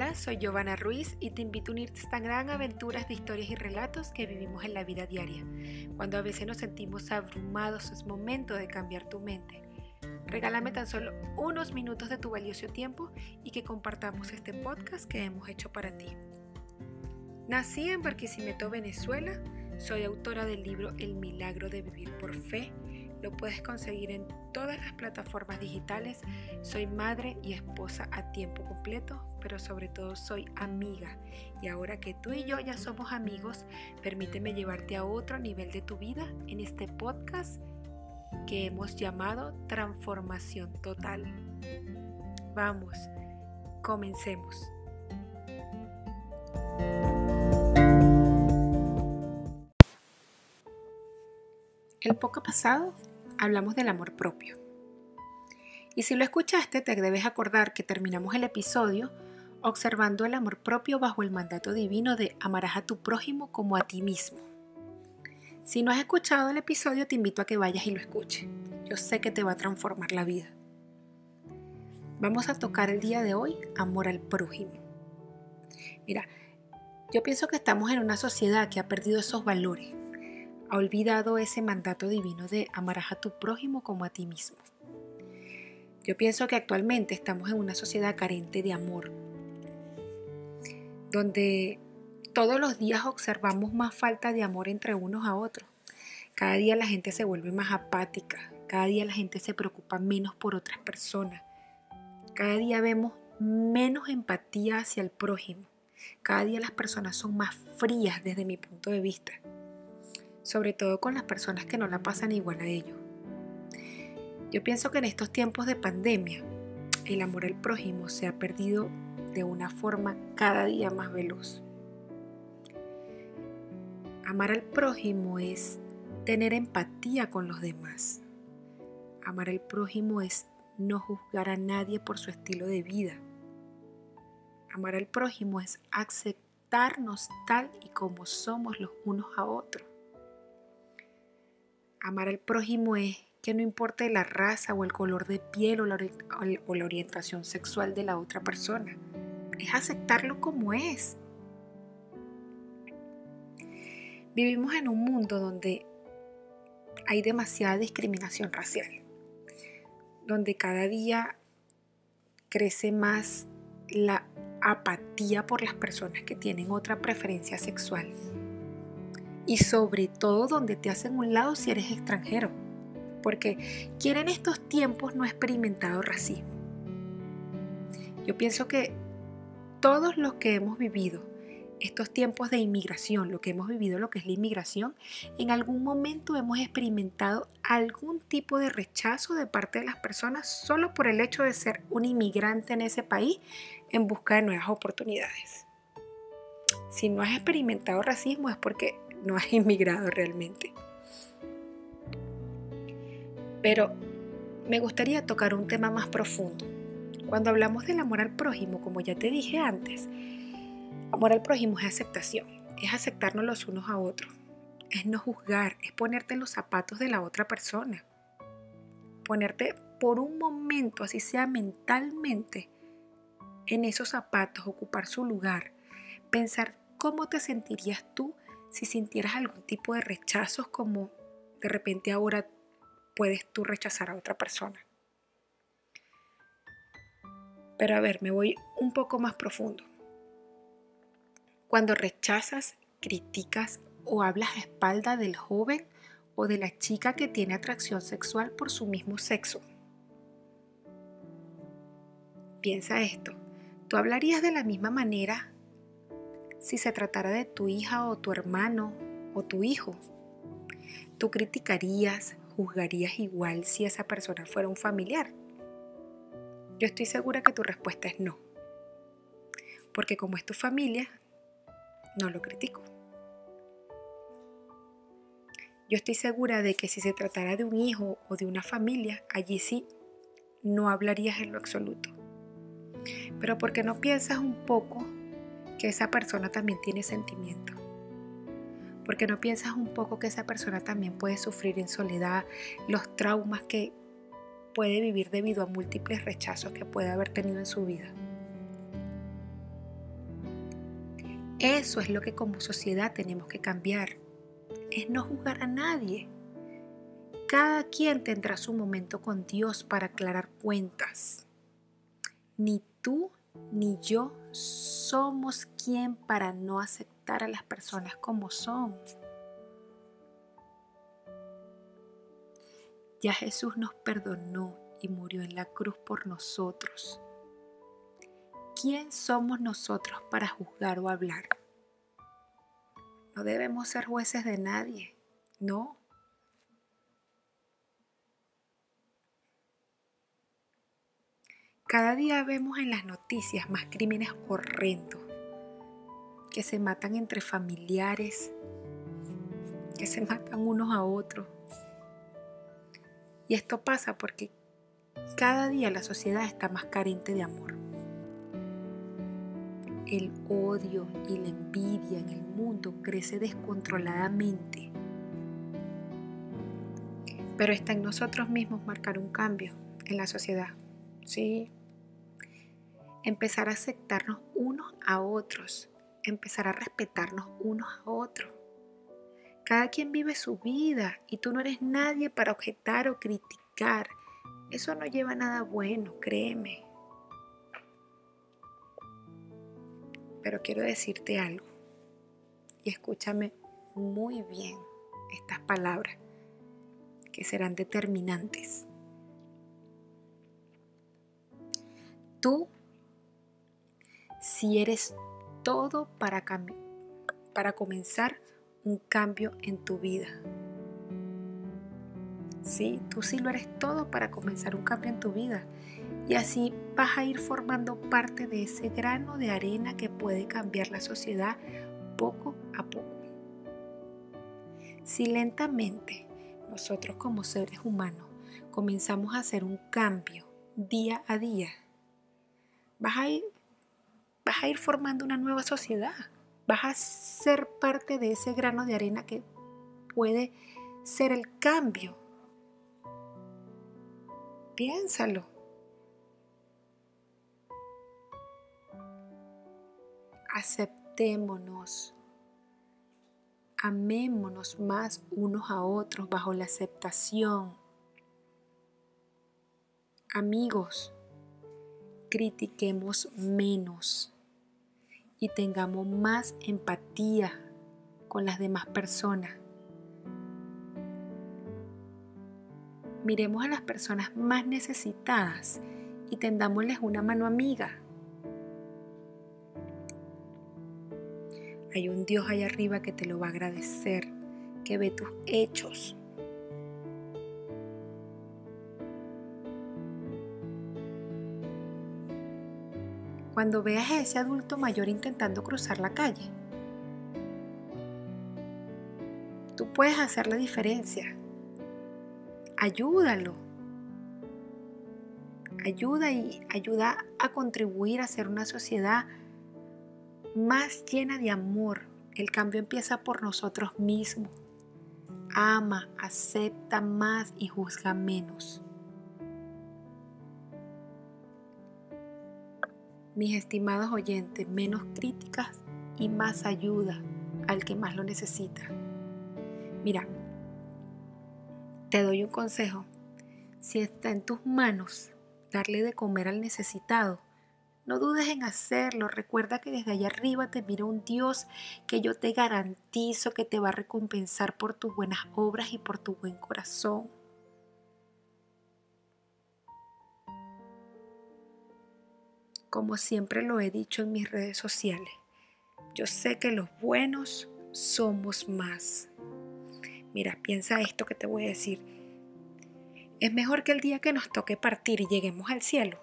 Hola, soy Giovanna Ruiz y te invito a unirte a esta gran aventuras de historias y relatos que vivimos en la vida diaria. Cuando a veces nos sentimos abrumados, es momento de cambiar tu mente. Regálame tan solo unos minutos de tu valioso tiempo y que compartamos este podcast que hemos hecho para ti. Nací en Barquisimeto, Venezuela. Soy autora del libro El milagro de vivir por fe lo puedes conseguir en todas las plataformas digitales. Soy madre y esposa a tiempo completo, pero sobre todo soy amiga. Y ahora que tú y yo ya somos amigos, permíteme llevarte a otro nivel de tu vida en este podcast que hemos llamado Transformación Total. Vamos, comencemos. El poco pasado hablamos del amor propio. Y si lo escuchaste, te debes acordar que terminamos el episodio observando el amor propio bajo el mandato divino de amarás a tu prójimo como a ti mismo. Si no has escuchado el episodio, te invito a que vayas y lo escuches. Yo sé que te va a transformar la vida. Vamos a tocar el día de hoy amor al prójimo. Mira, yo pienso que estamos en una sociedad que ha perdido esos valores ha olvidado ese mandato divino de amarás a tu prójimo como a ti mismo. Yo pienso que actualmente estamos en una sociedad carente de amor, donde todos los días observamos más falta de amor entre unos a otros. Cada día la gente se vuelve más apática, cada día la gente se preocupa menos por otras personas, cada día vemos menos empatía hacia el prójimo, cada día las personas son más frías desde mi punto de vista sobre todo con las personas que no la pasan igual a ellos. Yo pienso que en estos tiempos de pandemia, el amor al prójimo se ha perdido de una forma cada día más veloz. Amar al prójimo es tener empatía con los demás. Amar al prójimo es no juzgar a nadie por su estilo de vida. Amar al prójimo es aceptarnos tal y como somos los unos a otros. Amar al prójimo es que no importe la raza o el color de piel o la, o la orientación sexual de la otra persona. Es aceptarlo como es. Vivimos en un mundo donde hay demasiada discriminación racial, donde cada día crece más la apatía por las personas que tienen otra preferencia sexual y sobre todo donde te hacen un lado si eres extranjero. Porque ¿quién en estos tiempos no experimentado racismo? Yo pienso que todos los que hemos vivido estos tiempos de inmigración, lo que hemos vivido, lo que es la inmigración, en algún momento hemos experimentado algún tipo de rechazo de parte de las personas solo por el hecho de ser un inmigrante en ese país en busca de nuevas oportunidades. Si no has experimentado racismo es porque no has inmigrado realmente. Pero me gustaría tocar un tema más profundo. Cuando hablamos del amor al prójimo, como ya te dije antes, amor al prójimo es aceptación, es aceptarnos los unos a otros, es no juzgar, es ponerte en los zapatos de la otra persona, ponerte por un momento, así sea mentalmente, en esos zapatos, ocupar su lugar, pensar cómo te sentirías tú si sintieras algún tipo de rechazos como de repente ahora puedes tú rechazar a otra persona. Pero a ver, me voy un poco más profundo. Cuando rechazas, criticas o hablas a espalda del joven o de la chica que tiene atracción sexual por su mismo sexo. Piensa esto, ¿tú hablarías de la misma manera si se tratara de tu hija o tu hermano o tu hijo? ¿Tú criticarías, juzgarías igual si esa persona fuera un familiar? Yo estoy segura que tu respuesta es no. Porque como es tu familia, no lo critico. Yo estoy segura de que si se tratara de un hijo o de una familia, allí sí no hablarías en lo absoluto. Pero porque no piensas un poco que esa persona también tiene sentimiento. Porque no piensas un poco que esa persona también puede sufrir en soledad los traumas que puede vivir debido a múltiples rechazos que puede haber tenido en su vida. Eso es lo que como sociedad tenemos que cambiar. Es no juzgar a nadie. Cada quien tendrá su momento con Dios para aclarar cuentas. Ni tú ni yo somos quien para no aceptar a las personas como son. Ya Jesús nos perdonó y murió en la cruz por nosotros. ¿Quién somos nosotros para juzgar o hablar? No debemos ser jueces de nadie, no. Cada día vemos en las noticias más crímenes horrendos, que se matan entre familiares, que se matan unos a otros. Y esto pasa porque cada día la sociedad está más carente de amor. El odio y la envidia en el mundo crece descontroladamente. Pero está en nosotros mismos marcar un cambio en la sociedad. Sí, empezar a aceptarnos unos a otros, empezar a respetarnos unos a otros. Cada quien vive su vida y tú no eres nadie para objetar o criticar. Eso no lleva a nada bueno, créeme. Pero quiero decirte algo y escúchame muy bien estas palabras que serán determinantes. Tú si eres todo para, para comenzar un cambio en tu vida. Sí, tú sí lo eres todo para comenzar un cambio en tu vida. Y así vas a ir formando parte de ese grano de arena que puede cambiar la sociedad poco a poco. Si lentamente nosotros como seres humanos comenzamos a hacer un cambio día a día, vas a ir vas a ir formando una nueva sociedad. Vas a ser parte de ese grano de arena que puede ser el cambio. Piénsalo. Aceptémonos. Amémonos más unos a otros bajo la aceptación. Amigos, critiquemos menos y tengamos más empatía con las demás personas. Miremos a las personas más necesitadas y tendámosles una mano amiga. Hay un Dios allá arriba que te lo va a agradecer, que ve tus hechos, cuando veas a ese adulto mayor intentando cruzar la calle. Tú puedes hacer la diferencia. Ayúdalo. Ayuda y ayuda a contribuir a ser una sociedad más llena de amor. El cambio empieza por nosotros mismos. Ama, acepta más y juzga menos. Mis estimados oyentes, menos críticas y más ayuda al que más lo necesita. Mira, te doy un consejo. Si está en tus manos darle de comer al necesitado, no dudes en hacerlo. Recuerda que desde allá arriba te mira un Dios que yo te garantizo que te va a recompensar por tus buenas obras y por tu buen corazón. Como siempre lo he dicho en mis redes sociales. Yo sé que los buenos somos más. Mira, piensa esto que te voy a decir. Es mejor que el día que nos toque partir y lleguemos al cielo.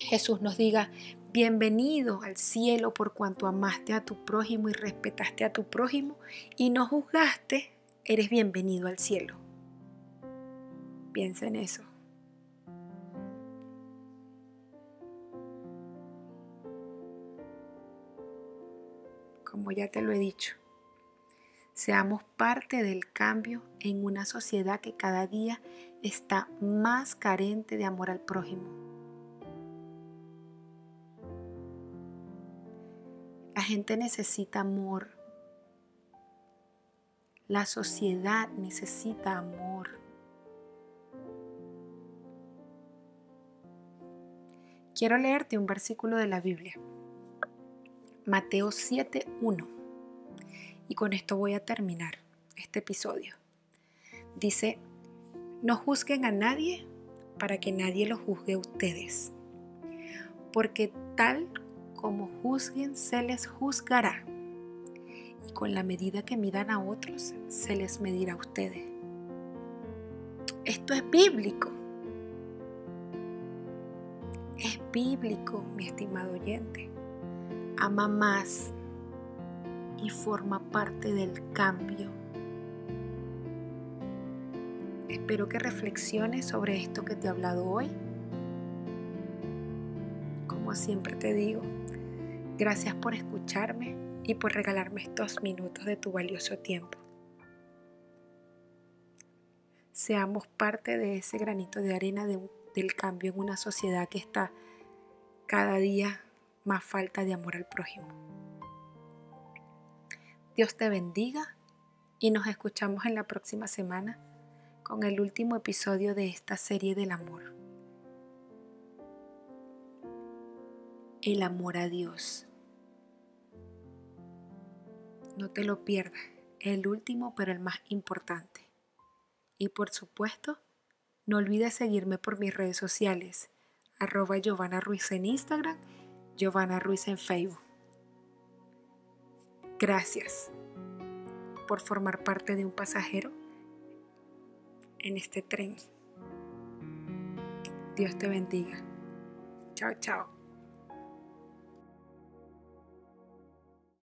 Jesús nos diga, bienvenido al cielo por cuanto amaste a tu prójimo y respetaste a tu prójimo y no juzgaste, eres bienvenido al cielo. Piensa en eso. Como ya te lo he dicho. Seamos parte del cambio en una sociedad que cada día está más carente de amor al prójimo. La gente necesita amor. La sociedad necesita amor. Quiero leerte un versículo de la Biblia. Mateo 7.1. Y con esto voy a terminar este episodio. Dice, no juzguen a nadie para que nadie lo juzgue a ustedes, porque tal como juzguen se les juzgará, y con la medida que midan a otros se les medirá a ustedes. Esto es bíblico. Es bíblico, mi estimado oyente. Ama más y forma parte del cambio. Espero que reflexiones sobre esto que te he hablado hoy. Como siempre te digo, gracias por escucharme y por regalarme estos minutos de tu valioso tiempo. Seamos parte de ese granito de arena del cambio en una sociedad que está cada día más falta de amor al prójimo. Dios te bendiga y nos escuchamos en la próxima semana con el último episodio de esta serie del amor. El amor a Dios. No te lo pierdas, el último pero el más importante. Y por supuesto, no olvides seguirme por mis redes sociales, arroba Giovanna Ruiz en Instagram, Giovanna Ruiz en Facebook. Gracias por formar parte de un pasajero en este tren. Dios te bendiga. Chao, chao.